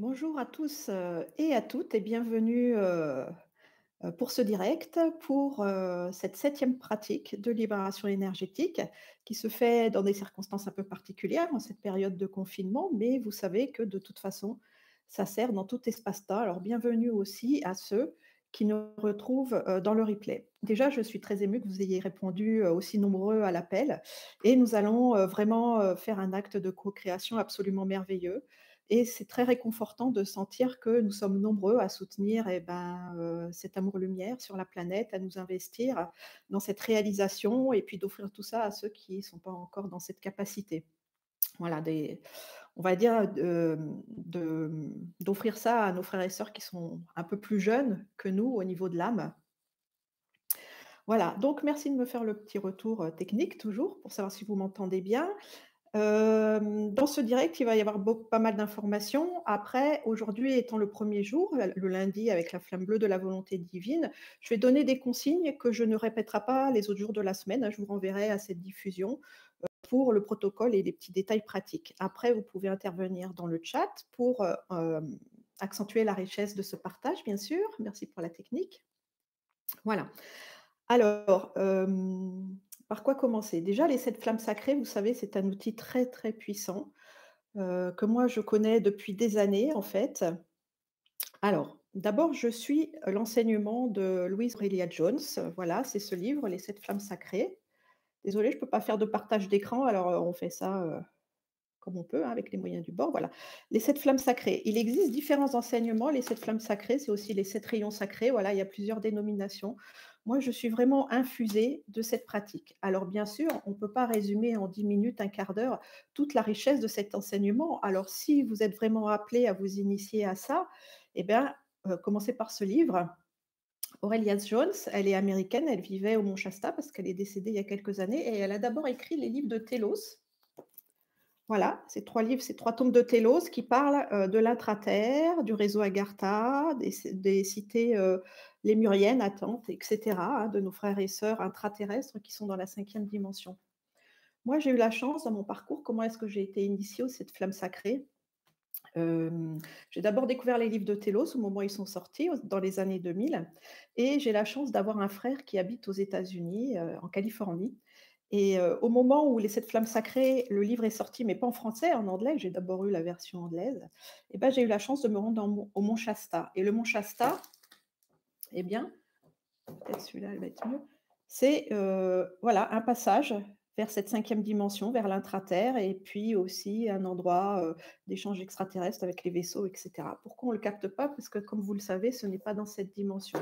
Bonjour à tous, heu, et à toutes et bienvenue, heu heu, pour ce direct, pour, cette septième pratique de libération énergétique qui se fait dans des circonstances un peu particulières en cette période de confinement, mais vous savez que de toute façon, ça sert dans tout espace-temps. Alors bienvenue aussi à ceux qui nous retrouvent, dans le replay. Déjà, je suis très émue que vous ayez répondu, aussi nombreux à l'appel et nous allons, vraiment, faire un acte de co-création absolument merveilleux et c'est très réconfortant de sentir que nous sommes nombreux à soutenir et ben, heu, cet amour-lumière sur la planète, à nous investir dans cette réalisation et puis d'offrir tout ça à ceux qui ne sont pas encore dans cette capacité. Voilà, on va dire, d'offrir ça à nos frères et sœurs qui sont un peu plus jeunes que nous au niveau de l'âme. Voilà, donc merci de me faire le petit retour, heu, technique toujours pour savoir si vous m'entendez bien. Dans ce direct, il va y avoir pas mal d'informations. Après, aujourd'hui étant le premier jour, le lundi avec la flamme bleue de la volonté divine, je vais donner des consignes que je ne répéterai pas les autres jours de la semaine, hein. Je vous renverrai à cette diffusion, heu, pour le protocole et les petits détails pratiques. Après, vous pouvez intervenir dans le chat pour, heu, hem, accentuer la richesse de ce partage, bien sûr. Merci pour la technique. Voilà. Alors, par quoi commencer? Déjà, les 7 flammes sacrées, vous savez, c'est un outil très, très puissant, heu, que moi je connais depuis des années, en fait. Alors, d'abord, je suis l'enseignement de Louise Aurélia Jones. Voilà, c'est ce livre, Les 7 flammes sacrées. Désolée, je ne peux pas faire de partage d'écran, alors, heu, on fait ça, heu, comme on peut, hein, avec les moyens du bord, voilà. Les 7 flammes sacrées. Il existe différents enseignements. Les 7 flammes sacrées, c'est aussi les 7 rayons sacrés, voilà, il y a plusieurs dénominations. Moi, je suis vraiment infusée de cette pratique. Alors bien sûr, on ne peut pas résumer en 10 minutes, un quart d'heure, toute la richesse de cet enseignement. Alors si vous êtes vraiment appelé à vous initier à ça, eh bien, heu, commencez par ce livre. Aurelia Jones, elle est américaine, elle vivait au Mont Shasta parce qu'elle est décédée il y a quelques années et elle a d'abord écrit les livres de Télos. Voilà, ces 3 livres, ces 3 tomes de Télos qui parlent, heu, de l'intra-terre, du réseau Agartha, des cités, heu, lémuriennes, Atlantes et cetera, hein, de nos frères et sœurs intraterrestres qui sont dans la cinquième dimension. Moi, j'ai eu la chance dans mon parcours, comment est-ce que j'ai été initiée 7 flammes sacrées? Hem, j'ai d'abord découvert les livres de Télos au moment où ils sont sortis, dans les années 2000 et j'ai la chance d'avoir un frère qui habite aux États-Unis, heu, en Californie et heu, au moment où les 7 flammes sacrées, le livre est sorti, mais pas en français, en anglais, j'ai d'abord eu la version anglaise et bah, j'ai eu la chance de me rendre au Mont Shasta et le Mont Shasta, eh bien, peut-être celui-là, c'est, heu, voilà, un passage vers cette cinquième dimension, vers l'intra-terre et puis aussi un endroit, heu, d'échange extraterrestre avec les vaisseaux et cetera. Pourquoi on le capte pas? Parce que comme vous le savez, ce n'est pas dans cette dimension.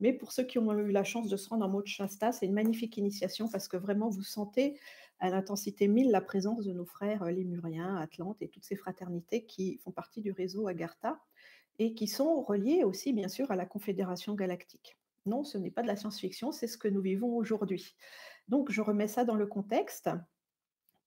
Mais pour ceux qui ont eu la chance de se rendre en mode Shasta, c'est une magnifique initiation parce que vraiment vous sentez à l'intensité 1000 la présence de nos frères, heu, lémuriens, atlantes et toutes ces fraternités qui font partie du réseau Agartha et qui sont reliées aussi bien sûr à la Confédération galactique. Non, ce n'est pas de la science-fiction, c'est ce que nous vivons aujourd'hui. Donc je remets ça dans le contexte.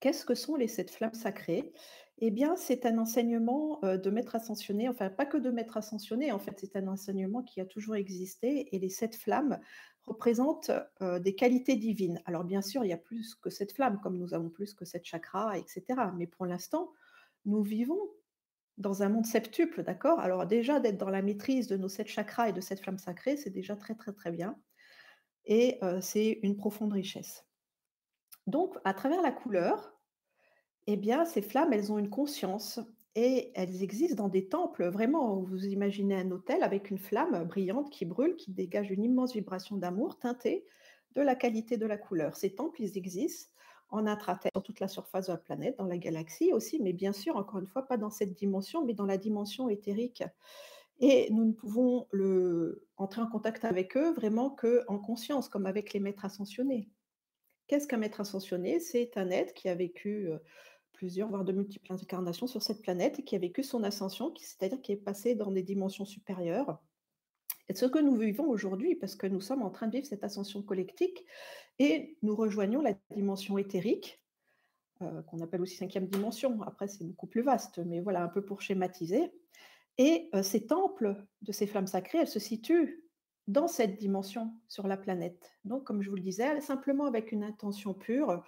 Qu'est-ce que sont les 7 flammes sacrées? Eh bien, c'est un enseignement, de maître ascensionné, enfin pas que de maître ascensionné, en fait, c'est un enseignement qui a toujours existé et les 7 flammes représentent, des qualités divines. Alors bien sûr, il y a plus que 7 flammes, comme nous avons plus que 7 chakras et cetera. Mais pour l'instant, nous vivons dans un monde septuple, d'accord? Alors déjà d'être dans la maîtrise de nos 7 chakras et de cette flamme sacrée, c'est déjà très, très, très bien et c'est une profonde richesse. Donc à travers la couleur, eh bien, ces flammes, elles ont une conscience et elles existent dans des temples, vraiment, vous imaginez un autel avec une flamme brillante qui brûle, qui dégage une immense vibration d'amour teintée de la qualité de la couleur. Ces temples, ils existent en intraterre, sur toute la surface de la planète, dans la galaxie aussi, mais bien sûr, encore une fois, pas dans cette dimension, mais dans la dimension éthérique. Et nous ne pouvons entrer en contact avec eux vraiment qu'en conscience, comme avec les maîtres ascensionnés. Qu'est-ce qu'un maître ascensionné? C'est un être qui a vécu, plusieurs, voire de multiples incarnations sur cette planète et qui a vécu son ascension, c'est-à-dire qui est passé dans des dimensions supérieures. Et ce que nous vivons aujourd'hui, parce que nous sommes en train de vivre cette ascension collective et nous rejoignons la dimension éthérique, qu'on appelle aussi cinquième dimension. Après, c'est beaucoup plus vaste, mais voilà, un peu pour schématiser et ces temples de ces flammes sacrées, elles se situent dans cette dimension sur la planète. Donc comme je vous le disais, simplement avec une intention pure,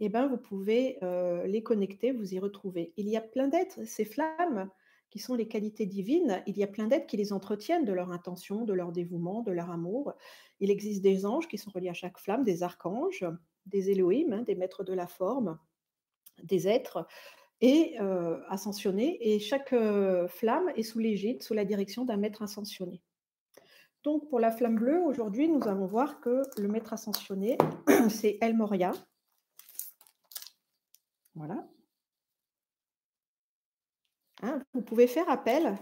eh ben, vous pouvez, heu, les connecter, vous y retrouver. Il y a plein d'êtres, ces flammes, qui sont les qualités divines, il y a plein d'êtres qui les entretiennent de leur intention, de leur dévouement, de leur amour. Il existe des anges qui sont reliés à chaque flamme, des archanges, des Elohim, hein, des maîtres de la forme, des êtres et euh, ascensionnés. Et chaque euh, flamme est sous l'égide, sous la direction d'un maître ascensionné. Donc pour la flamme bleue, aujourd'hui, nous allons voir que le maître ascensionné, c'est El Moria. Voilà. Hein, vous pouvez faire appel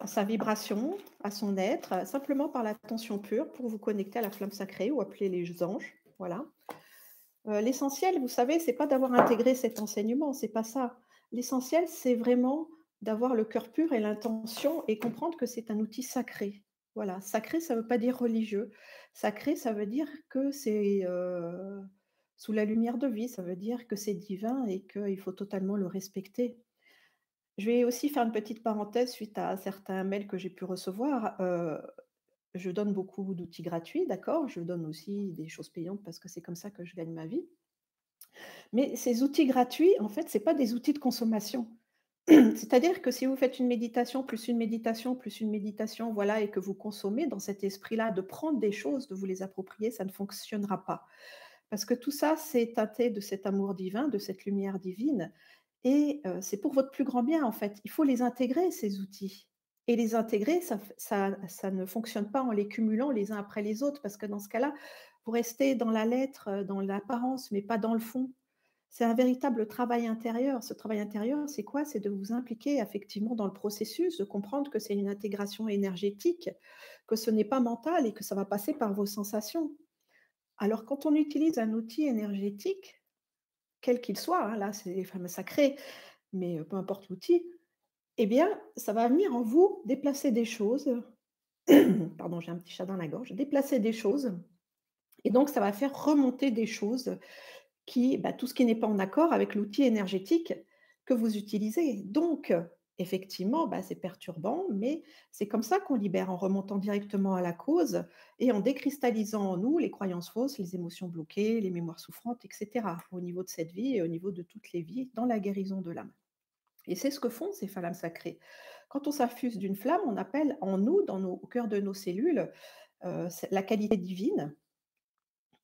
à sa vibration, à son être, simplement par l'attention pure pour vous connecter à la flamme sacrée ou appeler les anges. Voilà. Euh, l'essentiel, vous savez, c'est pas d'avoir intégré cet enseignement, c'est pas ça. L'essentiel, c'est vraiment d'avoir le cœur pur et l'intention et comprendre que c'est un outil sacré. Voilà, sacré, ça ne veut pas dire religieux. Sacré, ça veut dire que c'est euh, sous la lumière de vie, ça veut dire que c'est divin et qu'il faut totalement le respecter. Je vais aussi faire une petite parenthèse suite à certains mails que j'ai pu recevoir. Euh, je donne beaucoup d'outils gratuits, d'accord Je donne aussi des choses payantes parce que c'est comme ça que je gagne ma vie. Mais ces outils gratuits, en fait, ce pas des outils de consommation. C'est-à-dire que si vous faites une méditation, plus une méditation, plus une méditation, voilà, et que vous consommez dans cet esprit-là de prendre des choses, de vous les approprier, ça ne fonctionnera pas. Parce que tout ça, c'est teinté de cet amour divin, de cette lumière divine. Et c'est pour votre plus grand bien, en fait. Il faut les intégrer, ces outils. Et les intégrer, ça, ça, ne fonctionne pas en les cumulant les uns après les autres, parce que dans ce cas-là, vous restez dans la lettre, dans l'apparence, mais pas dans le fond. C'est un véritable travail intérieur. Ce travail intérieur, c'est quoi? C'est de vous impliquer effectivement dans le processus, de comprendre que c'est une intégration énergétique, que ce n'est pas mental et que ça va passer par vos sensations. Alors quand on utilise un outil énergétique, quel qu'il soit, hein, là c'est les fameux sacrés, mais peu importe l'outil, eh bien, ça va venir en vous déplacer des choses. Pardon, j'ai un petit chat dans la gorge. Déplacer des choses. Et donc, ça va faire remonter des choses bah, tout ce qui n'est pas en accord avec l'outil énergétique que vous utilisez. Donc, effectivement, bah, c'est perturbant, mais c'est comme ça qu'on libère en remontant directement à la cause et en décristallisant en nous les croyances fausses, les émotions bloquées, les mémoires souffrantes, etc., au niveau de cette vie et au niveau de toutes les vies dans la guérison de l'âme. Et c'est ce que font ces flammes sacrées. Quand on s'affuse d'une flamme, on appelle en nous, dans au cœur de nos cellules, euh, la qualité divine.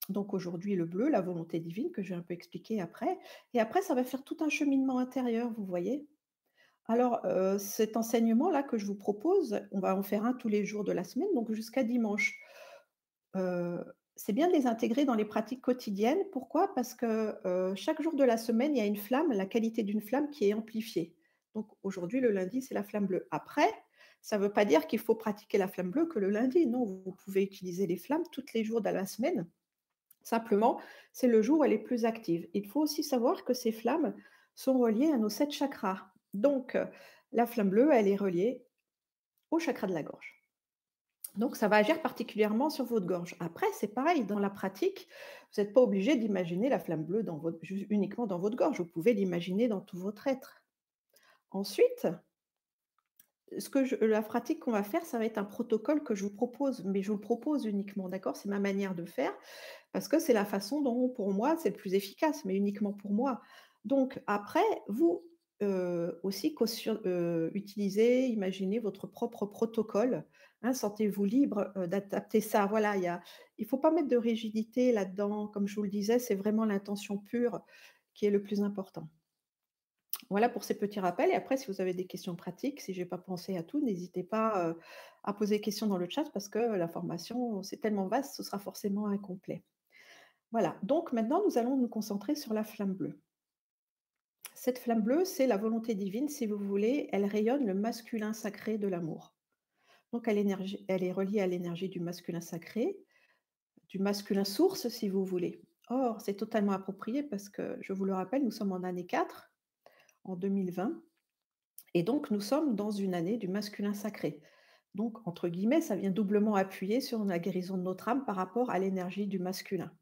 Donc aujourd'hui, le bleu, la volonté divine, que je vais un peu expliquer après. Et après, ça va faire tout un cheminement intérieur, vous voyez. Alors, euh, cet enseignement-là que je vous propose, on va en faire un tous les jours de la semaine, donc jusqu'à dimanche. Euh, c'est bien de les intégrer dans les pratiques quotidiennes. Pourquoi? Parce que euh, chaque jour de la semaine, il y a une flamme, la qualité d'une flamme qui est amplifiée. Donc aujourd'hui, le lundi, c'est la flamme bleue. Après, ça ne veut pas dire qu'il faut pratiquer la flamme bleue que le lundi. Non, vous pouvez utiliser les flammes tous les jours de la semaine. Simplement, c'est le jour où elle est plus active. Il faut aussi savoir que ces flammes sont reliées à nos sept chakras. Donc, la flamme bleue, elle est reliée au chakra de la gorge. Donc, ça va agir particulièrement sur votre gorge. Après, c'est pareil, dans la pratique, vous n'êtes pas obligé d'imaginer la flamme bleue uniquement dans votre gorge. Vous pouvez l'imaginer dans tout votre être. Ensuite, ce que la pratique qu'on va faire, ça va être un protocole que je vous propose, mais je vous le propose uniquement, d'accord? C'est ma manière de faire, parce que c'est la façon dont, pour moi, c'est le plus efficace, mais uniquement pour moi. Donc, après, vous aussi utilisez, imaginez votre propre protocole Hein, sentez-vous libre d'adapter ça. Voilà, il ne faut pas mettre de rigidité là-dedans. Comme je vous le disais, c'est vraiment l'intention pure qui est le plus important. Voilà pour ces petits rappels. Et après, si vous avez des questions pratiques, si je n'ai pas pensé à tout, n'hésitez pas à poser des questions dans le chat parce que la formation, c'est tellement vaste, ce sera forcément incomplet. Voilà, donc maintenant, nous allons nous concentrer sur la flamme bleue. Cette flamme bleue, c'est la volonté divine, si vous voulez, elle rayonne le masculin sacré de l'amour. Donc elle, est reliée à l'énergie du masculin sacré, du masculin source, si vous voulez. Or, c'est totalement approprié parce que, je vous le rappelle, nous sommes en année 4, en 2020, et donc nous sommes dans une année du masculin sacré. Donc, entre guillemets, ça vient doublement appuyer sur la guérison de notre âme par rapport à l'énergie du masculin.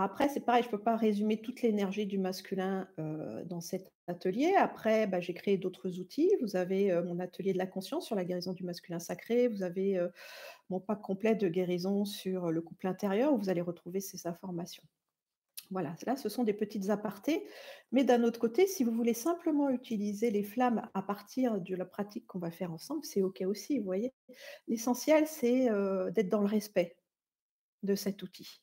Après, c'est pareil, je ne peux pas résumer toute l'énergie du masculin dans cet atelier. Après, bah, j'ai créé d'autres outils. Vous avez mon atelier de la conscience sur la guérison du masculin sacré. Vous avez mon pack complet de guérison sur le couple intérieur où vous allez retrouver ces informations. Voilà, là, ce sont des petites apartés, mais d'un autre côté, si vous voulez simplement utiliser les flammes à partir de la pratique qu'on va faire ensemble, c'est OK aussi, vous voyez? L'essentiel, c'est, d'être dans le respect de cet outil.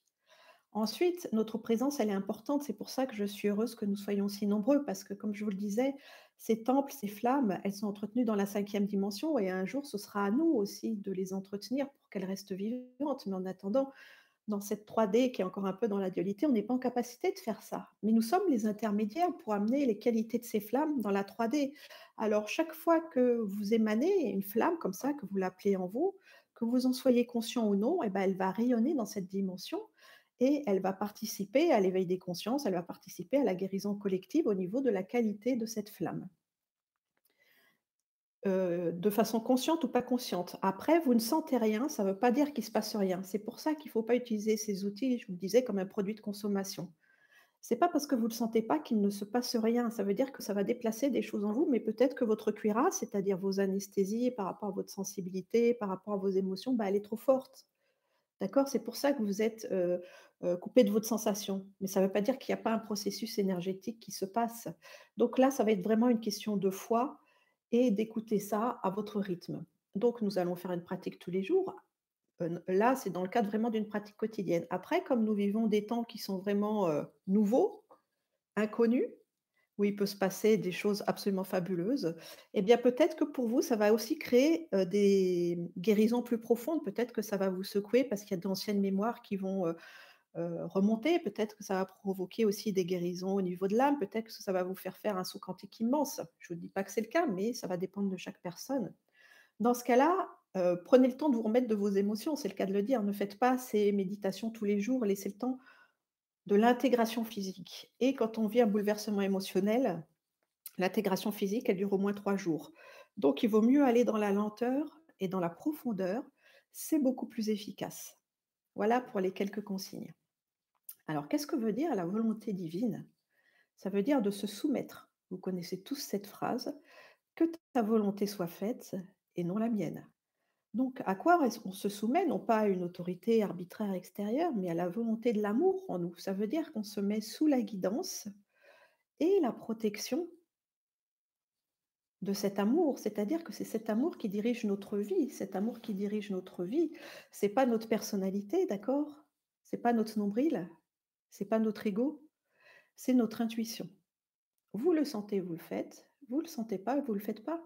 Ensuite, notre présence, elle est importante. C'est pour ça que je suis heureuse que nous soyons si nombreux, parce que comme je vous le disais, ces temples, ces flammes, elles sont entretenues dans la cinquième dimension et un jour, ce sera à nous aussi de les entretenir pour qu'elles restent vivantes. Mais en attendant, dans cette 3D qui est encore un peu dans la dualité, on n'est pas en capacité de faire ça. Mais nous sommes les intermédiaires pour amener les qualités de ces flammes dans la 3D. Alors, chaque fois que vous émanez une flamme comme ça, que vous l'appelez en vous, que vous en soyez conscient ou non, eh ben, elle va rayonner dans cette dimension et elle va participer à l'éveil des consciences, elle va participer à la guérison collective au niveau de la qualité de cette flamme. Heu, de façon consciente ou pas consciente. Après, vous ne sentez rien, ça ne veut pas dire qu'il ne se passe rien. C'est pour ça qu'il ne faut pas utiliser ces outils, je vous le disais, comme un produit de consommation. C'est pas parce que vous ne le sentez pas qu'il ne se passe rien. Ça veut dire que ça va déplacer des choses en vous, mais peut-être que votre cuirasse, c'est-à-dire vos anesthésies par rapport à votre sensibilité, par rapport à vos émotions, bah, elle est trop forte. D'accord? C'est pour ça que vous êtes, heu heu, coupé de votre sensation. Mais ça ne veut pas dire qu'il n'y a pas un processus énergétique qui se passe. Donc là, ça va être vraiment une question de foi et d'écouter ça à votre rythme. Donc nous allons faire une pratique tous les jours. Heu, là, c'est dans le cadre vraiment d'une pratique quotidienne. Après, comme nous vivons des temps qui sont vraiment, heu, nouveaux, inconnus, où il peut se passer des choses absolument fabuleuses, eh bien peut-être que pour vous, ça va aussi créer, des guérisons plus profondes. Peut-être que ça va vous secouer parce qu'il y a d'anciennes mémoires qui vont, heu, remonter. Peut-être que ça va provoquer aussi des guérisons au niveau de l'âme. Peut-être que ça va vous faire faire un saut quantique immense. Je ne vous dis pas que c'est le cas, mais ça va dépendre de chaque personne. Dans ce cas-là, heu, prenez le temps de vous remettre de vos émotions, c'est le cas de le dire. Ne faites pas ces méditations tous les jours, laissez le temps de l'intégration physique et quand on vit un bouleversement émotionnel, l'intégration physique, elle dure au moins 3 jours. Donc il vaut mieux aller dans la lenteur et dans la profondeur, c'est beaucoup plus efficace. Voilà pour les quelques consignes. Alors qu'est-ce que veut dire la volonté divine? Ça veut dire de se soumettre. Vous connaissez tous cette phrase: «Que ta volonté soit faite et non la mienne». Donc, à quoi qu'on se soumet? Non pas à une autorité arbitraire extérieure, mais à la volonté de l'amour en nous. Ça veut dire qu'on se met sous la guidance et la protection de cet amour. C'est-à-dire que c'est cet amour qui dirige notre vie. Cet amour qui dirige notre vie, c'est pas notre personnalité, d'accord? C'est pas notre nombril, c'est pas notre ego, c'est notre intuition. Vous le sentez, vous le faites. Vous le sentez pas, vous le faites pas.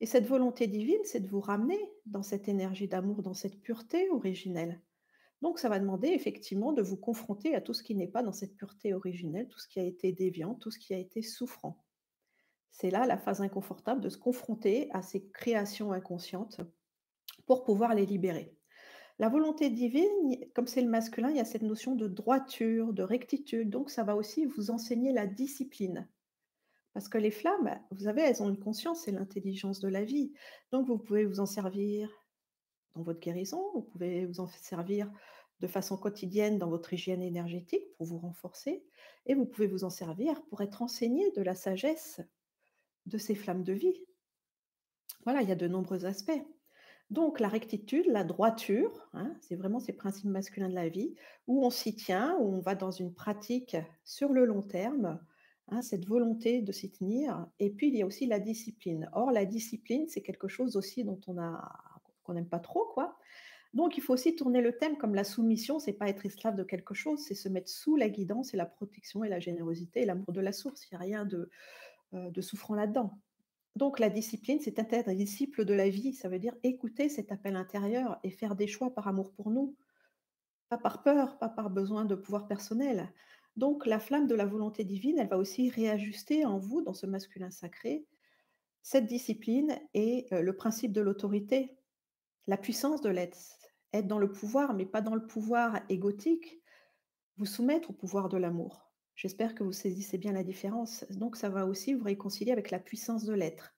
Et cette volonté divine, c'est de vous ramener dans cette énergie d'amour, dans cette pureté originelle. Donc ça va demander effectivement de vous confronter à tout ce qui n'est pas dans cette pureté originelle, tout ce qui a été déviant, tout ce qui a été souffrant. C'est là la phase inconfortable de se confronter à ces créations inconscientes pour pouvoir les libérer. La volonté divine, comme c'est le masculin, il y a cette notion de droiture, de rectitude, donc ça va aussi vous enseigner la discipline. Parce que les flammes, vous savez, elles ont une conscience, c'est l'intelligence de la vie. Donc vous pouvez vous en servir dans votre guérison, vous pouvez vous en servir de façon quotidienne dans votre hygiène énergétique pour vous renforcer, et vous pouvez vous en servir pour être enseigné de la sagesse de ces flammes de vie. Voilà, il y a de nombreux aspects. Donc la rectitude, la droiture, hein, c'est vraiment ces principes masculins de la vie, où on s'y tient, où on va dans une pratique sur le long terme, Hein, cette volonté de s'y tenir et puis il y a aussi la discipline. Or la discipline, c'est quelque chose aussi dont on qu'on n'aime pas trop, quoi. Donc il faut aussi tourner le thème comme la soumission, c'est pas être esclave de quelque chose, c'est se mettre sous la guidance et la protection et la générosité et l'amour de la source. Il y a rien de, heu, de souffrant là-dedans. Donc la discipline, c'est être disciple de la vie, ça veut dire écouter cet appel intérieur et faire des choix par amour pour nous, pas par peur, pas par besoin de pouvoir personnel. Donc la flamme de la volonté divine, elle va aussi réajuster en vous, dans ce masculin sacré, cette discipline et heu, le principe de l'autorité, la puissance de l'être. Être dans le pouvoir, mais pas dans le pouvoir égotique, vous soumettre au pouvoir de l'amour. J'espère que vous saisissez bien la différence. Donc ça va aussi vous réconcilier avec la puissance de l'être.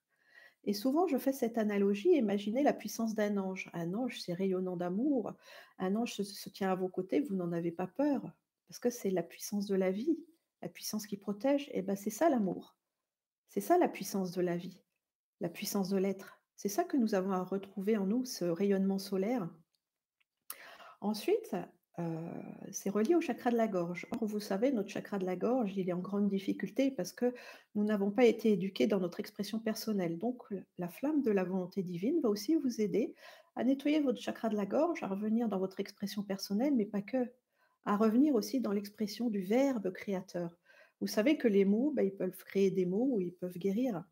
Et souvent, je fais cette analogie, imaginez la puissance d'un ange. Un ange, c'est rayonnant d'amour. Un ange se, tient à vos côtés, vous n'en avez pas peur. Parce que c'est la puissance de la vie, la puissance qui protège, et ben c'est ça l'amour. C'est ça la puissance de la vie, la puissance de l'être. C'est ça que nous avons à retrouver en nous, ce rayonnement solaire. Ensuite, heu, c'est relié au chakra de la gorge. Or, vous savez, notre chakra de la gorge, il est en grande difficulté parce que nous n'avons pas été éduqués dans notre expression personnelle. Donc la flamme de la volonté divine va aussi vous aider à nettoyer votre chakra de la gorge, à revenir dans votre expression personnelle, mais pas que, à revenir aussi dans l'expression du verbe créateur. Vous savez que les mots, bah, ils peuvent créer des mots ou ils peuvent guérir.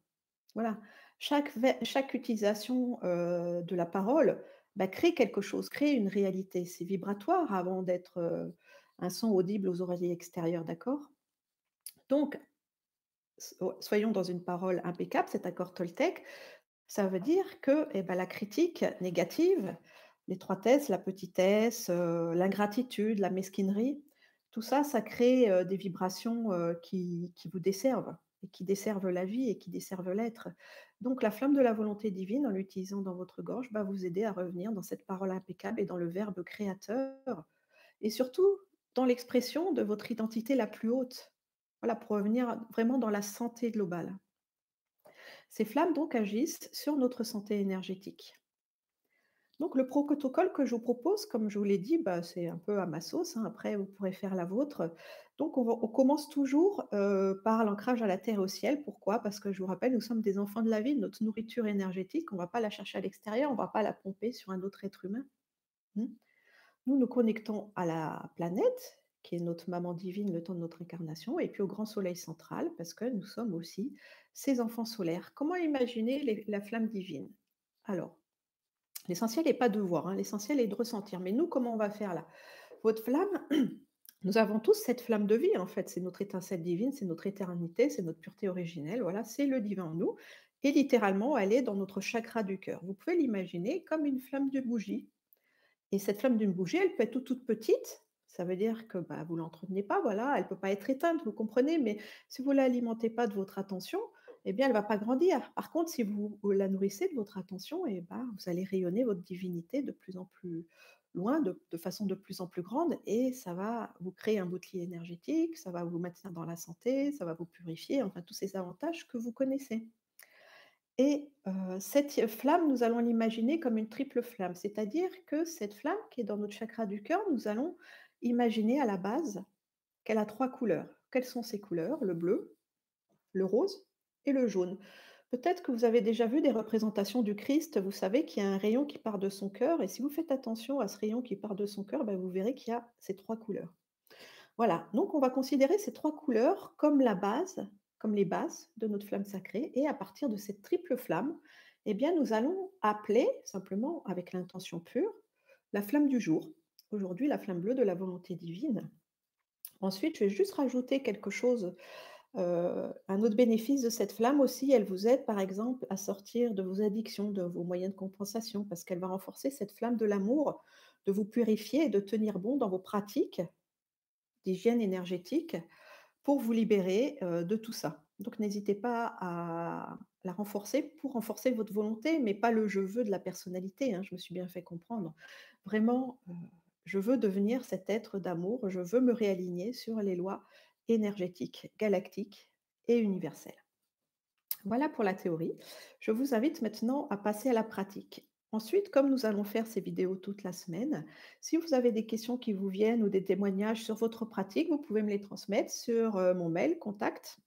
Voilà. Chaque utilisation, heu, de la parole, bah, crée quelque chose, crée une réalité. C'est vibratoire avant d'être, un son audible aux oreilles extérieures, d'accord? Donc, s o soyons dans une parole impeccable, cet accord Toltec, ça veut dire que, eh bah, la critique négative, l'étroitesse, la petitesse, l'ingratitude, la mesquinerie, tout ça, ça crée, des vibrations, qui qui vous desservent et qui desservent la vie et qui desservent l'être. Donc la flamme de la volonté divine, en l'utilisant dans votre gorge, va vous aider à revenir dans cette parole impeccable et dans le verbe créateur et surtout dans l'expression de votre identité la plus haute. Voilà, pour revenir vraiment dans la santé globale. Ces flammes donc agissent sur notre santé énergétique. Donc le protocole que je vous propose, comme je vous l'ai dit, bah, c'est un peu à ma sauce, hein, après vous pourrez faire la vôtre. Donc on commence toujours, heu, par l'ancrage à la terre et au ciel. Pourquoi? Parce que je vous rappelle, nous sommes des enfants de la vie, notre nourriture énergétique, on ne va pas la chercher à l'extérieur, on ne va pas la pomper sur un autre être humain. Mmh. Nous nous connectons à la planète, qui est notre maman divine le temps de notre incarnation, et puis au grand soleil central, parce que nous sommes aussi ses enfants solaires. Comment imaginer la flamme divine? Alors L'essentiel n'est pas de voir, hein, l'essentiel est de ressentir. Mais nous, comment on va faire là? Votre flamme, nous avons tous cette flamme de vie, en fait. C'est notre étincelle divine, c'est notre éternité, c'est notre pureté originelle. Voilà, c'est le divin en nous. Et littéralement, elle est dans notre chakra du cœur. Vous pouvez l'imaginer comme une flamme de bougie. Et cette flamme d'une bougie, elle peut être toute, petite. Ça veut dire que bah, vous ne l'entretenez pas, voilà, elle ne peut pas être éteinte, vous comprenez, mais si vous ne l'alimentez pas de votre attention, eh bien, elle va pas grandir. Par contre, si vous la nourrissez de votre attention, eh ben, vous allez rayonner votre divinité de plus en plus loin, de, de façon de plus en plus grande, et ça va vous créer un bouclier énergétique, ça va vous maintenir dans la santé, ça va vous purifier, enfin tous ces avantages que vous connaissez. Et euh, cette flamme, nous allons l'imaginer comme une triple flamme, c'est-à-dire que cette flamme qui est dans notre chakra du cœur, nous allons imaginer à la base qu'elle a trois couleurs. Quelles sont ces couleurs? Le bleu, le rose le jaune. Peut-être que vous avez déjà vu des représentations du Christ, vous savez qu'il y a un rayon qui part de son cœur, et si vous faites attention à ce rayon qui part de son cœur, ben, vous verrez qu'il y a ces trois couleurs. Voilà, donc on va considérer ces trois couleurs comme la base, comme les bases de notre flamme sacrée, et à partir de cette triple flamme, eh bien, nous allons appeler, simplement avec l'intention pure, la flamme du jour. Aujourd'hui, la flamme bleue de la volonté divine. Ensuite, je vais juste rajouter quelque chose Heu, un autre bénéfice de cette flamme aussi, elle vous aide par exemple à sortir de vos addictions, de vos moyens de compensation, parce qu'elle va renforcer cette flamme de l'amour, de vous purifier et de tenir bon dans vos pratiques d'hygiène énergétique pour vous libérer, heu, de tout ça. Donc n'hésitez pas à la renforcer pour renforcer votre volonté, mais pas le «je veux» de la personnalité, hein, je me suis bien fait comprendre. Vraiment, heu, je veux devenir cet être d'amour, je veux me réaligner sur les lois énergétique, galactique et universelle. Voilà pour la théorie. Je vous invite maintenant à passer à la pratique. Ensuite, comme nous allons faire ces vidéos toute la semaine, si vous avez des questions qui vous viennent ou des témoignages sur votre pratique, vous pouvez me les transmettre sur euh, mon mail contact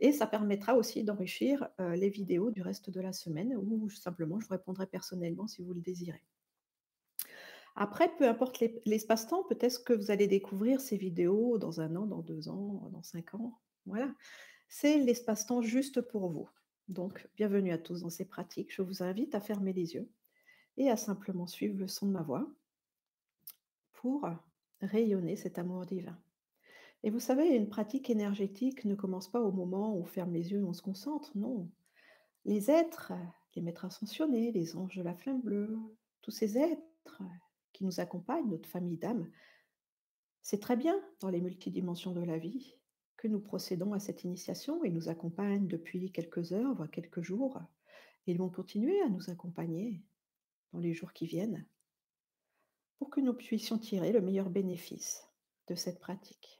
et ça permettra aussi d'enrichir euh, les vidéos du reste de la semaine ou simplement je vous répondrai personnellement si vous le désirez. Après, peu importe l'espace-temps, peut-être que vous allez découvrir ces vidéos dans un an, dans 2 ans, dans 5 ans. Voilà. C'est l'espace-temps juste pour vous. Donc bienvenue à tous dans ces pratiques. Je vous invite à fermer les yeux et à simplement suivre le son de ma voix pour rayonner cet amour divin. Et vous savez, une pratique énergétique ne commence pas au moment où on ferme les yeux et on se concentre, non. Les êtres, les maîtres ascensionnés, les anges de la flamme bleue, tous ces êtres nous accompagne, notre famille d'âmes, c'est très bien dans les multidimensions de la vie que nous procédons à cette initiation. Ils nous accompagnent depuis quelques heures, voire quelques jours. Et ils vont continuer à nous accompagner dans les jours qui viennent pour que nous puissions tirer le meilleur bénéfice de cette pratique.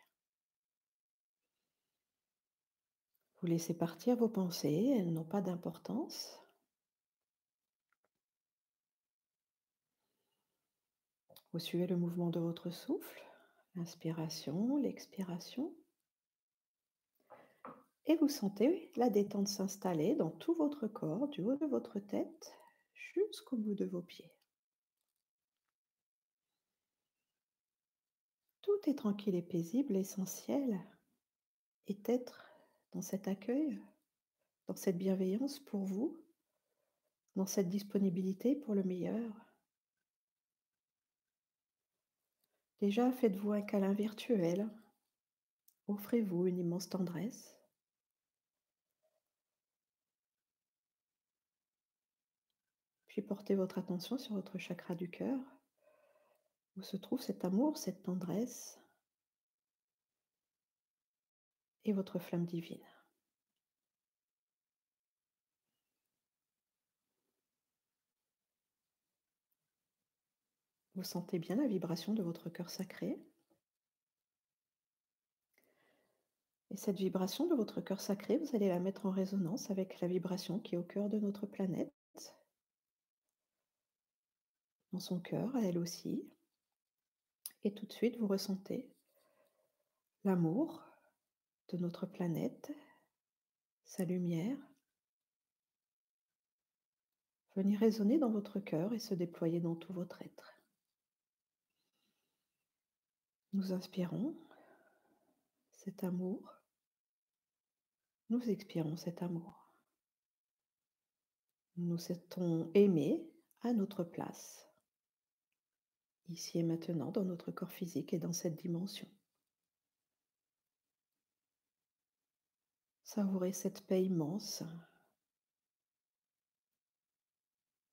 Vous laissez partir vos pensées, elles n'ont pas d'importance. Suivez le mouvement de votre souffle, l'inspiration, l'expiration. Et vous sentez la détente s'installer dans tout votre corps, du haut de votre tête jusqu'au bout de vos pieds. Tout est tranquille et paisible. L'essentiel est être dans cet accueil, dans cette bienveillance pour vous, dans cette disponibilité pour le meilleur. Déjà, faites-vous un câlin virtuel. Offrez-vous une immense tendresse. Puis portez votre attention sur votre chakra du cœur, où se trouve cet amour, cette tendresse et votre flamme divine. Vous sentez bien la vibration de votre cœur sacré? Et cette vibration de votre cœur sacré, vous allez la mettre en résonance avec la vibration qui est au cœur de notre planète, dans son cœur, elle aussi. Et tout de suite, vous ressentez l'amour de notre planète, sa lumière, venir résonner dans votre cœur et se déployer dans tout votre être. Nous inspirons cet amour, nous expirons cet amour. Nous sentons aimer à notre place ici et maintenant dans notre corps physique et dans cette dimension. Savourez cette paix immense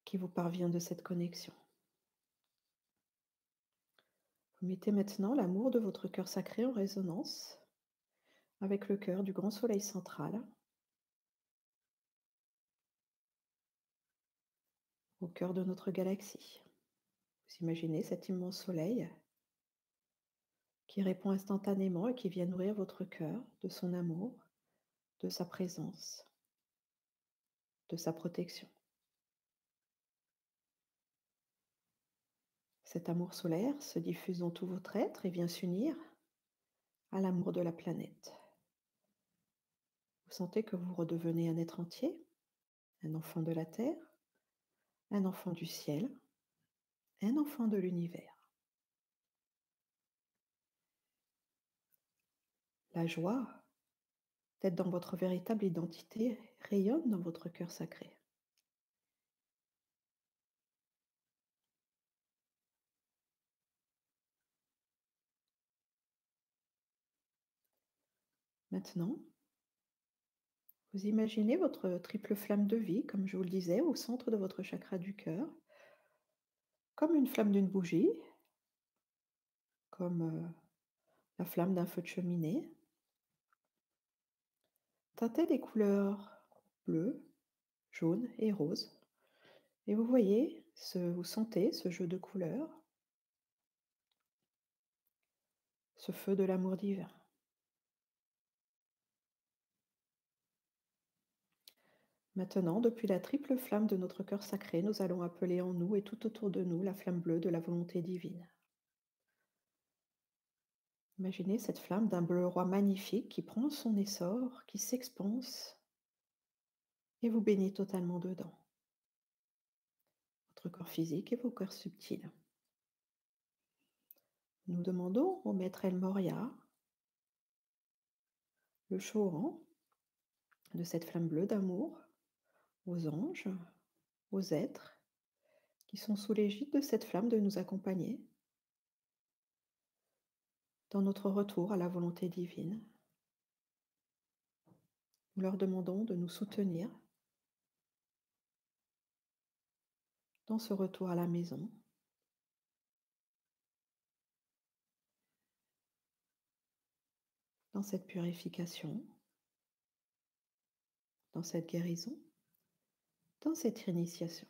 qui vous parvient de cette connexion. Vous mettez maintenant l'amour de votre cœur sacré en résonance avec le cœur du grand soleil central au cœur de notre galaxie. Vous imaginez cet immense soleil qui répond instantanément et qui vient nourrir votre cœur de son amour, de sa présence, de sa protection. Cet amour solaire se diffuse dans tout votre être et vient s'unir à l'amour de la planète. Vous sentez que vous redevenez un être entier, un enfant de la Terre, un enfant du ciel, un enfant de l'univers. La joie d'être dans votre véritable identité rayonne dans votre cœur sacré. Maintenant, vous imaginez votre triple flamme de vie, comme je vous le disais, au centre de votre chakra du cœur, comme une flamme d'une bougie, comme euh, la flamme d'un feu de cheminée, teintée des couleurs bleues, jaunes et roses. Et vous voyez, vous sentez ce jeu de couleurs, ce feu de l'amour divin. Maintenant, depuis la triple flamme de notre cœur sacré, nous allons appeler en nous et tout autour de nous la flamme bleue de la volonté divine. Imaginez cette flamme d'un bleu roi magnifique qui prend son essor, qui s'expanse et vous baignez totalement dedans. Votre corps physique et vos corps subtils. Nous demandons au maître El Moria, le Choran, de cette flamme bleue d'amour, aux anges, aux êtres qui sont sous l'égide de cette flamme de nous accompagner dans notre retour à la volonté divine. Nous leur demandons de nous soutenir dans ce retour à la maison. dans cette purification, dans cette guérison cette initiation?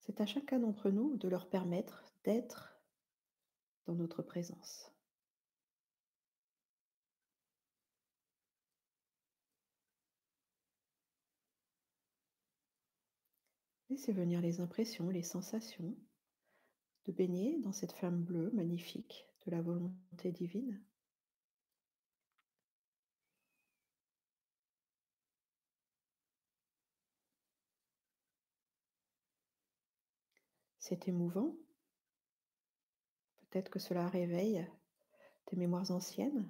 C'est à chacun d'entre nous de leur permettre d'être dans notre présence. Laissez venir les impressions, les sensations, de baigner dans cette flamme bleue magnifique de la volonté divine. C'est émouvant. Peut-être que cela réveille des mémoires anciennes.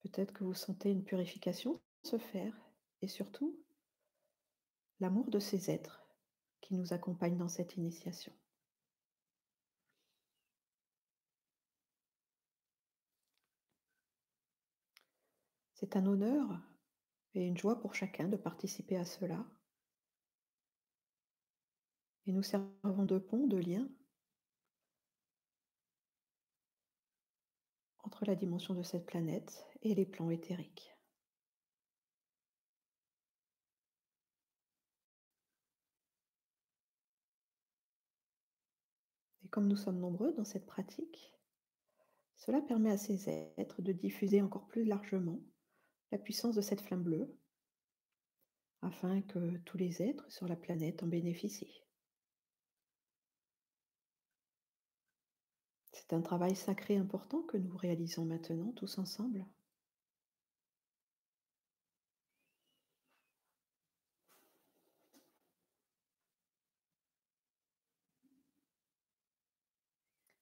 Peut-être que vous sentez une purification se faire et surtout l'amour de ces êtres qui nous accompagnent dans cette initiation. C'est un honneur et une joie pour chacun de participer à cela. Et nous servons de pont, de lien entre la dimension de cette planète et les plans éthériques. Et comme nous sommes nombreux dans cette pratique, cela permet à ces êtres de diffuser encore plus largement la puissance de cette flamme bleue afin que tous les êtres sur la planète en bénéficient. C'est un travail sacré important que nous réalisons maintenant tous ensemble.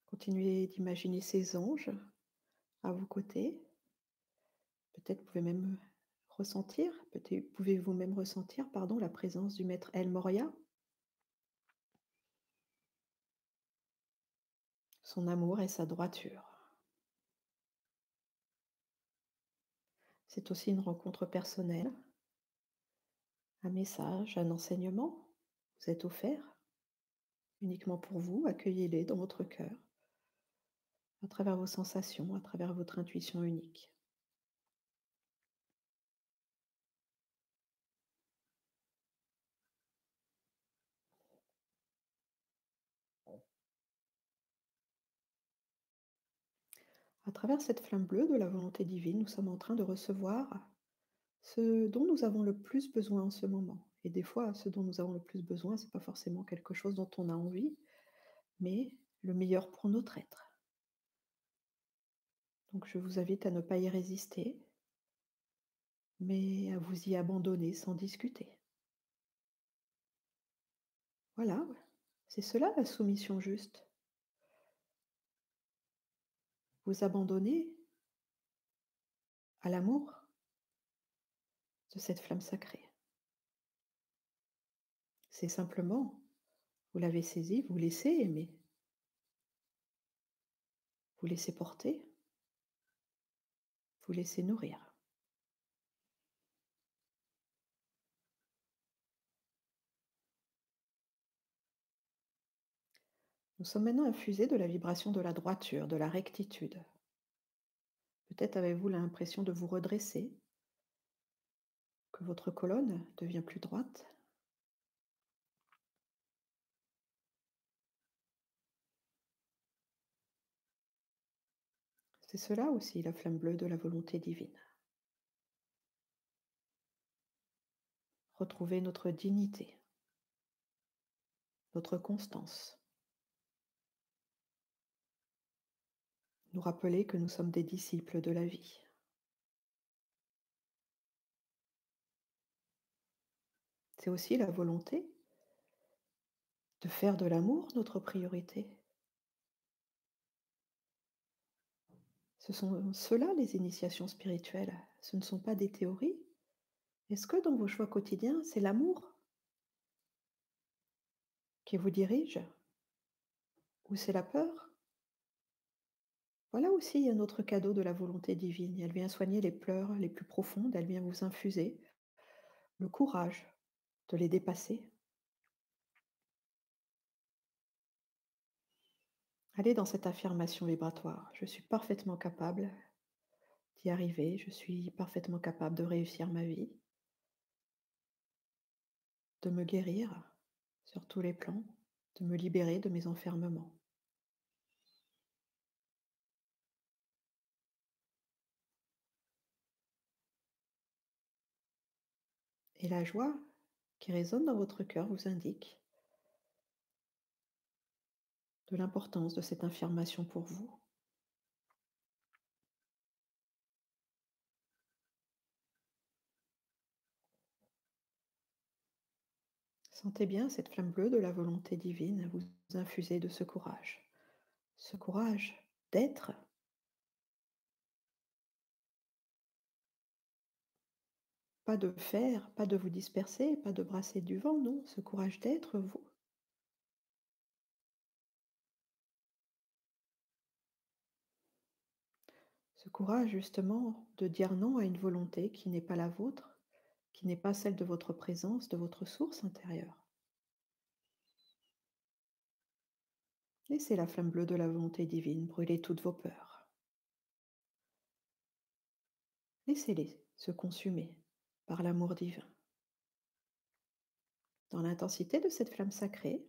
Continuez d'imaginer ces anges à vos côtés. Peut-être pouvez même ressentir, peut-être pouvez-vous même ressentir, pardon, la présence du maître El Moria son amour et sa droiture. C'est aussi une rencontre personnelle, un message, un enseignement. Vous êtes offert uniquement pour vous. Accueillez-les dans votre cœur, à travers vos sensations, à travers votre intuition unique. À travers cette flamme bleue de la volonté divine, nous sommes en train de recevoir ce dont nous avons le plus besoin en ce moment. Et des fois, ce dont nous avons le plus besoin, ce n'est pas forcément quelque chose dont on a envie, mais le meilleur pour notre être. Donc je vous invite à ne pas y résister, mais à vous y abandonner sans discuter. Voilà, c'est cela la soumission juste. Vous abandonner à l'amour de cette flamme sacrée. C'est simplement, vous l'avez saisi, vous laissez aimer, vous laissez porter, vous laissez nourrir. Nous sommes maintenant infusés de la vibration de la droiture, de la rectitude. Peut-être avez-vous l'impression de vous redresser, que votre colonne devient plus droite. C'est cela aussi la flamme bleue de la volonté divine. Retrouver notre dignité, notre constance. Nous rappeler que nous sommes des disciples de la vie. C'est aussi la volonté de faire de l'amour notre priorité. Ce sont cela les initiations spirituelles, ce ne sont pas des théories. Est-ce que dans vos choix quotidiens, c'est l'amour qui vous dirige Ou c'est la peur? Voilà aussi un autre cadeau de la volonté divine. Elle vient soigner les pleurs les plus profondes, elle vient vous infuser le courage de les dépasser. Allez dans cette affirmation vibratoire. Je suis parfaitement capable d'y arriver, je suis parfaitement capable de réussir ma vie, de me guérir sur tous les plans, de me libérer de mes enfermements. Et la joie qui résonne dans votre cœur vous indique de l'importance de cette affirmation pour vous. Sentez bien cette flamme bleue de la volonté divine vous infuser de ce courage. Ce courage d'être, pas de faire, pas de vous disperser, pas de brasser du vent, non, ce courage d'être vous. Ce courage justement de dire non à une volonté qui n'est pas la vôtre, qui n'est pas celle de votre présence, de votre source intérieure. Laissez la flamme bleue de la volonté divine brûler toutes vos peurs. Laissez-les se consumer par l'amour divin. Dans l'intensité de cette flamme sacrée,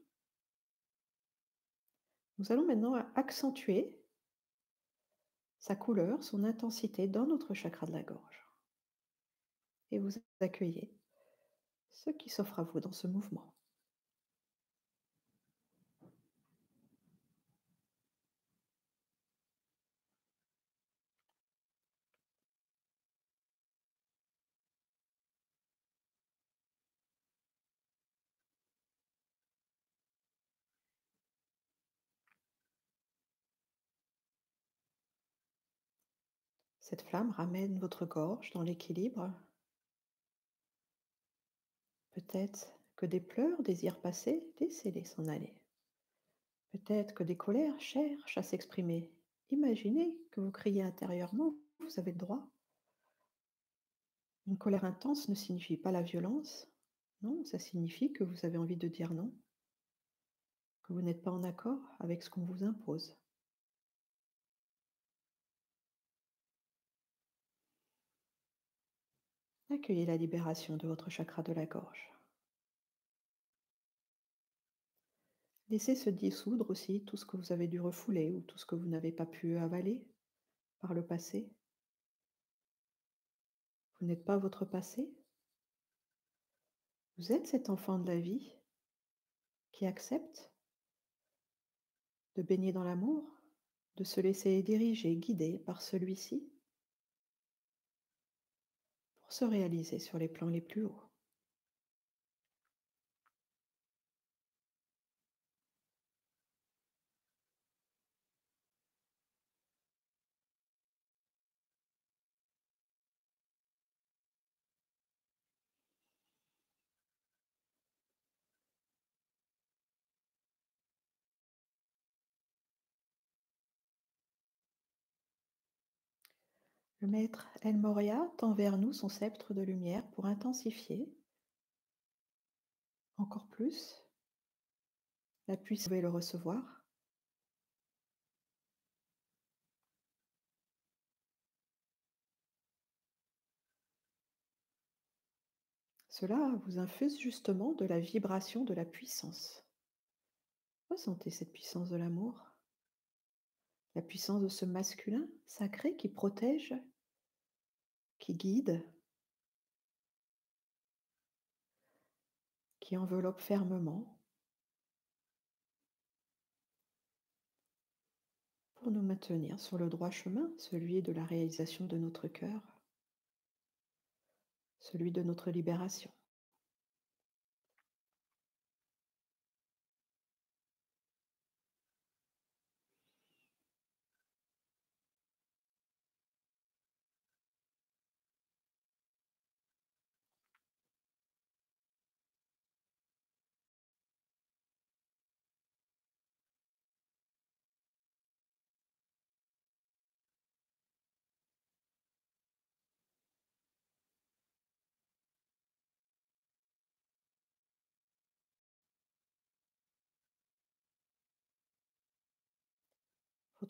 nous allons maintenant accentuer sa couleur, son intensité dans notre chakra de la gorge et vous accueillez ce qui s'offre à vous dans ce mouvement. Cette flamme ramène votre gorge dans l'équilibre Peut-être que des pleurs désirent passer, laissez-les s'en aller. Peut-être que des colères cherchent à s'exprimer. Imaginez que vous criez intérieurement, vous avez le droit. Une colère intense ne signifie pas la violence. Non, ça signifie que vous avez envie de dire non, que vous n'êtes pas en accord avec ce qu'on vous impose. Accueillez la libération de votre chakra de la gorge. Laissez se dissoudre aussi tout ce que vous avez dû refouler ou tout ce que vous n'avez pas pu avaler par le passé. Vous n'êtes pas votre passé. Vous êtes cet enfant de la vie qui accepte de baigner dans l'amour, de se laisser diriger, guider par celui-ci se réaliser sur les plans les plus hauts. Le maître El Moria tend vers nous son sceptre de lumière pour intensifier encore plus la puissance de le recevoir. Cela vous infuse justement de la vibration de la puissance. Ressentez cette puissance de l'amour puissance de ce masculin sacré qui protège, qui guide, qui enveloppe fermement pour nous maintenir sur le droit chemin, celui de la réalisation de notre cœur, celui de notre libération.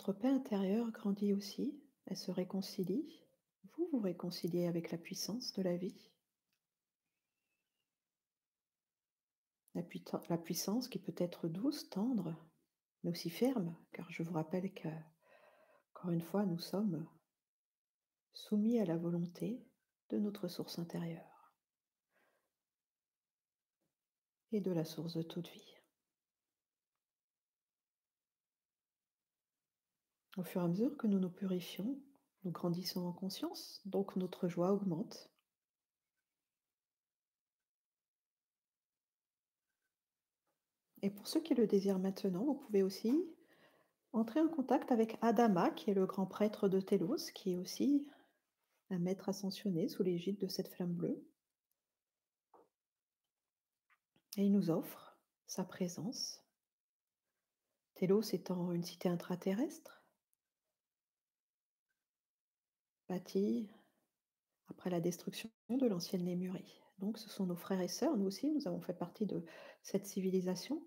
Votre paix intérieure grandit aussi, elle se réconcilie. Vous vous réconciliez avec la puissance de la vie. La, la puissance qui peut être douce, tendre, mais aussi ferme, car je vous rappelle que, encore une fois, nous sommes soumis à la volonté de notre source intérieure. et de la source de toute vie. Au fur et à mesure que nous nous purifions, nous grandissons en conscience, donc notre joie augmente. Et pour ceux qui le désirent maintenant, vous pouvez aussi entrer en contact avec Adama, qui est le grand prêtre de Télos, qui est aussi un maître ascensionné sous l'égide de cette flamme bleue. Et il nous offre sa présence. Télos étant une cité intraterrestre, bâtie après la destruction de l'ancienne Lémurie. Donc ce sont nos frères et sœurs, nous aussi, nous avons fait partie de cette civilisation,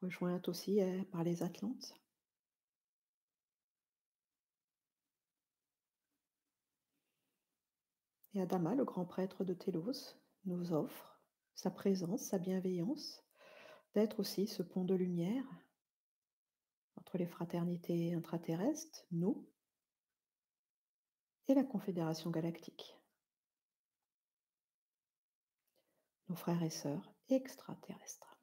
rejointe aussi euh, par les Atlantes. Et Adama, le grand prêtre de Télos, nous offre sa présence, sa bienveillance, d'être aussi ce pont de lumière entre les fraternités intraterrestres, nous, et la Confédération galactique. Nos frères et sœurs extraterrestres.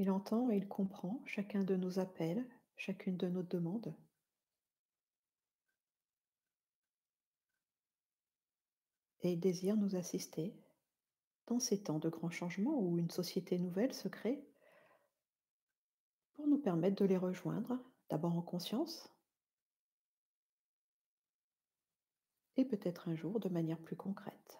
Il entend et il comprend chacun de nos appels, chacune de nos demandes. Et il désire nous assister ces temps de grands changements où une société nouvelle se crée, pour nous permettre de les rejoindre, d'abord en conscience, et peut-être un jour de manière plus concrète.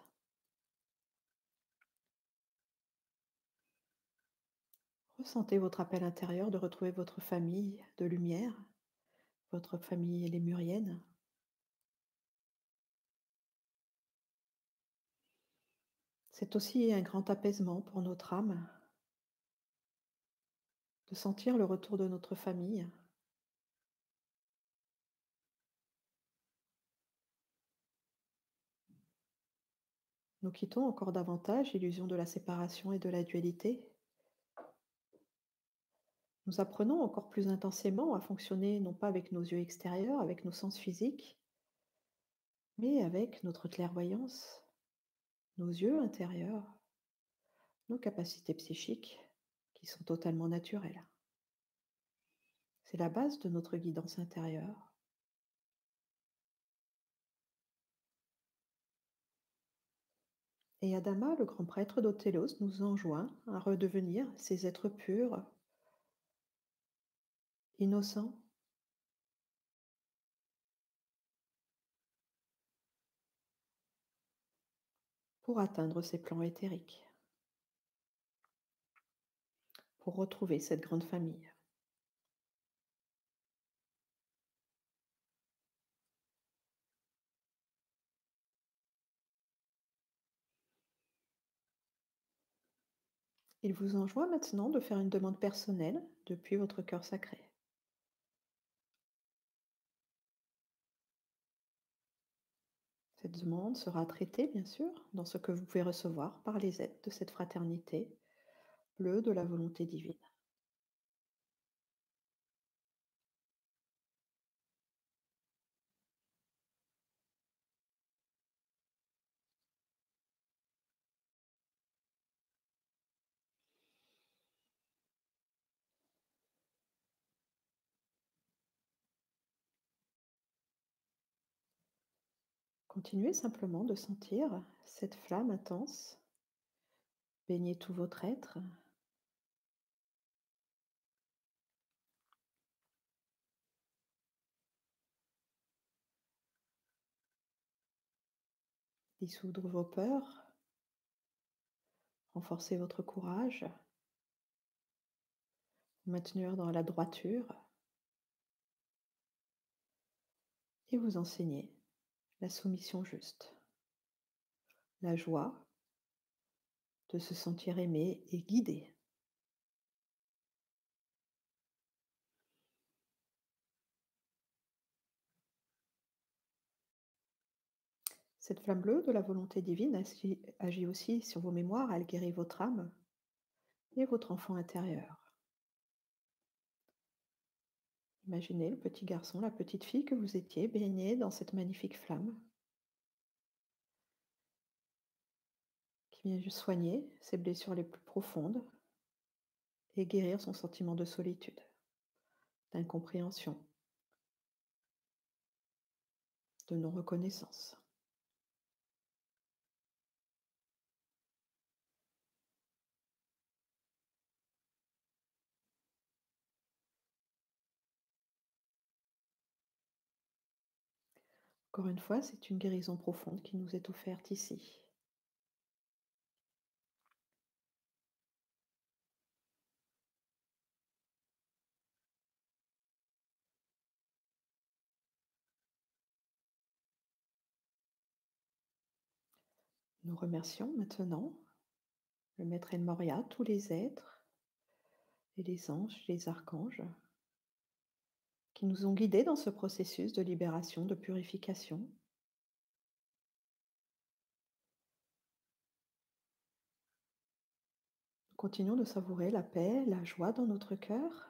Ressentez votre appel intérieur de retrouver votre famille de lumière, votre famille lémurienne, C'est aussi un grand apaisement pour notre âme de sentir le retour de notre famille. Nous quittons encore davantage l'illusion de la séparation et de la dualité. Nous apprenons encore plus intensément à fonctionner non pas avec nos yeux extérieurs, avec nos sens physiques, mais avec notre clairvoyance, nos yeux intérieurs, nos capacités psychiques qui sont totalement naturelles. C'est la base de notre guidance intérieure. Et Adama, le grand prêtre d'Othélos, nous enjoint à redevenir ces êtres purs, innocents, pour atteindre ces plans éthériques, pour retrouver cette grande famille. Il vous enjoint maintenant de faire une demande personnelle depuis votre cœur sacré. Cette demande sera traitée, bien sûr, dans ce que vous pouvez recevoir par les aides de cette fraternité bleue de la volonté divine. Continuez simplement de sentir cette flamme intense baigner tout votre être. Dissoudre vos peurs, renforcer votre courage, maintenir dans la droiture. Et vous enseigner la soumission juste, la joie de se sentir aimé et guidé. Cette flamme bleue de la volonté divine agit aussi sur vos mémoires, elle guérit votre âme et votre enfant intérieur. Imaginez le petit garçon, la petite fille que vous étiez, baigné dans cette magnifique flamme qui vient juste soigner ses blessures les plus profondes et guérir son sentiment de solitude, d'incompréhension, de non-reconnaissance. Encore une fois, c'est une guérison profonde qui nous est offerte ici. Nous remercions maintenant le Maître El Moria, tous les êtres et les anges, les archanges nous ont guidés dans ce processus de libération, de purification. Continuons de savourer la paix, la joie dans notre cœur,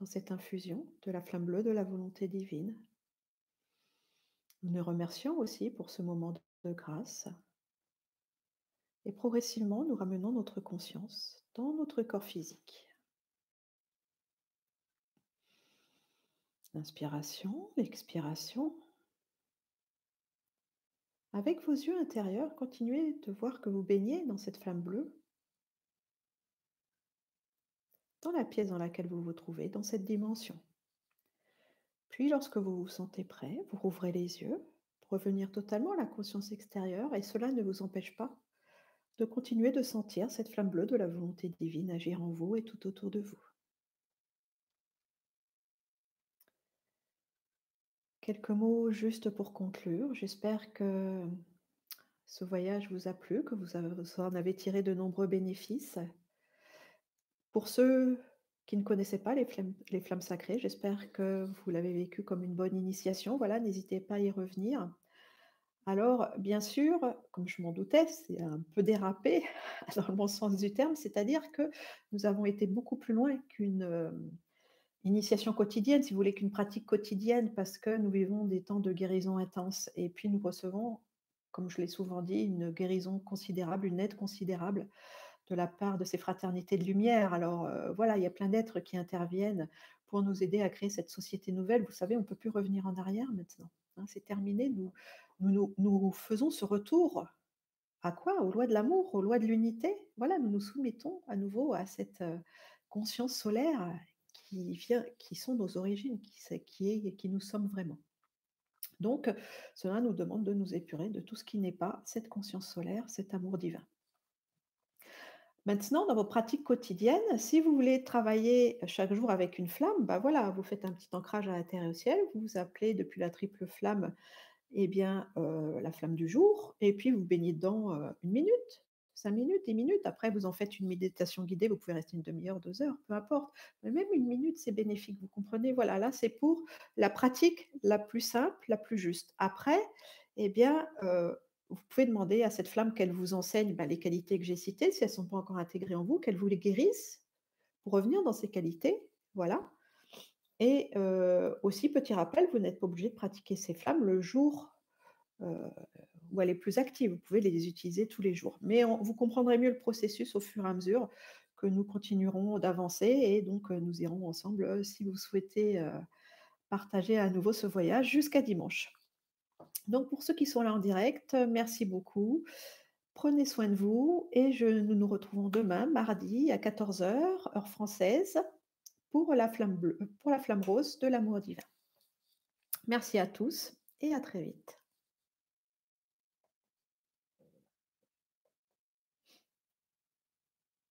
dans cette infusion de la flamme bleue de la volonté divine. Nous nous remercions aussi pour ce moment de grâce. Et progressivement, nous ramenons notre conscience dans notre corps physique. L'inspiration, l'expiration. Avec vos yeux intérieurs, continuez de voir que vous baignez dans cette flamme bleue, dans la pièce dans laquelle vous vous trouvez, dans cette dimension. Puis, lorsque vous vous sentez prêt, vous rouvrez les yeux revenir totalement à la conscience extérieure et cela ne vous empêche pas de continuer de sentir cette flamme bleue de la volonté divine agir en vous et tout autour de vous. Quelques mots juste pour conclure. J'espère que ce voyage vous a plu, que vous en avez tiré de nombreux bénéfices. Pour ceux qui ne connaissaient pas les flammes, sacrées, j'espère que vous l'avez vécu comme une bonne initiation. Voilà, n'hésitez pas à y revenir. Alors, bien sûr, comme je m'en doutais, c'est un peu dérapé dans le bon sens du terme, c'est-à-dire que nous avons été beaucoup plus loin qu'une euh, initiation quotidienne, si vous voulez, qu'une pratique quotidienne, parce que nous vivons des temps de guérison intense et puis nous recevons, comme je l'ai souvent dit, une guérison considérable, une aide considérable de la part de ces fraternités de lumière. Alors euh, voilà, il y a plein d'êtres qui interviennent pour nous aider à créer cette société nouvelle. Vous savez, on ne peut plus revenir en arrière maintenant. Hein, c'est terminé. Nous, nous, faisons ce retour à quoi? Aux lois de l'amour, aux lois de l'unité. Voilà, nous nous soumettons à nouveau à cette euh, conscience solaire qui, vient, qui sont nos origines, qui, qui, est, qui nous sommes vraiment. Donc, cela nous demande de nous épurer de tout ce qui n'est pas cette conscience solaire, cet amour divin. Maintenant, dans vos pratiques quotidiennes, si vous voulez travailler chaque jour avec une flamme, bah voilà, vous faites un petit ancrage à la terre et au ciel, vous vous appelez depuis la triple flamme eh bien, la flamme du jour, et puis vous baignez dedans une minute, cinq minutes, dix minutes. Après, vous en faites une méditation guidée, vous pouvez rester une demi-heure, deux heures, peu importe. Mais même une minute, c'est bénéfique, vous comprenez? Voilà, là, c'est pour la pratique la plus simple, la plus juste. Après, eh bien, vous pouvez demander à cette flamme qu'elle vous enseigne bah, les qualités que j'ai citées, si elles ne sont pas encore intégrées en vous, qu'elle vous les guérisse pour revenir dans ces qualités. Voilà. Et aussi, petit rappel, vous n'êtes pas obligé de pratiquer ces flammes le jour où elle est plus active. Vous pouvez les utiliser tous les jours. Mais vous comprendrez mieux le processus au fur et à mesure que nous continuerons d'avancer et donc nous irons ensemble si vous souhaitez partager à nouveau ce voyage jusqu'à dimanche. Donc pour ceux qui sont là en direct, merci beaucoup. Prenez soin de vous et nous nous retrouvons demain, mardi à 14h, heure française, pour la flamme rose de l'amour divin. Merci à tous et à très vite.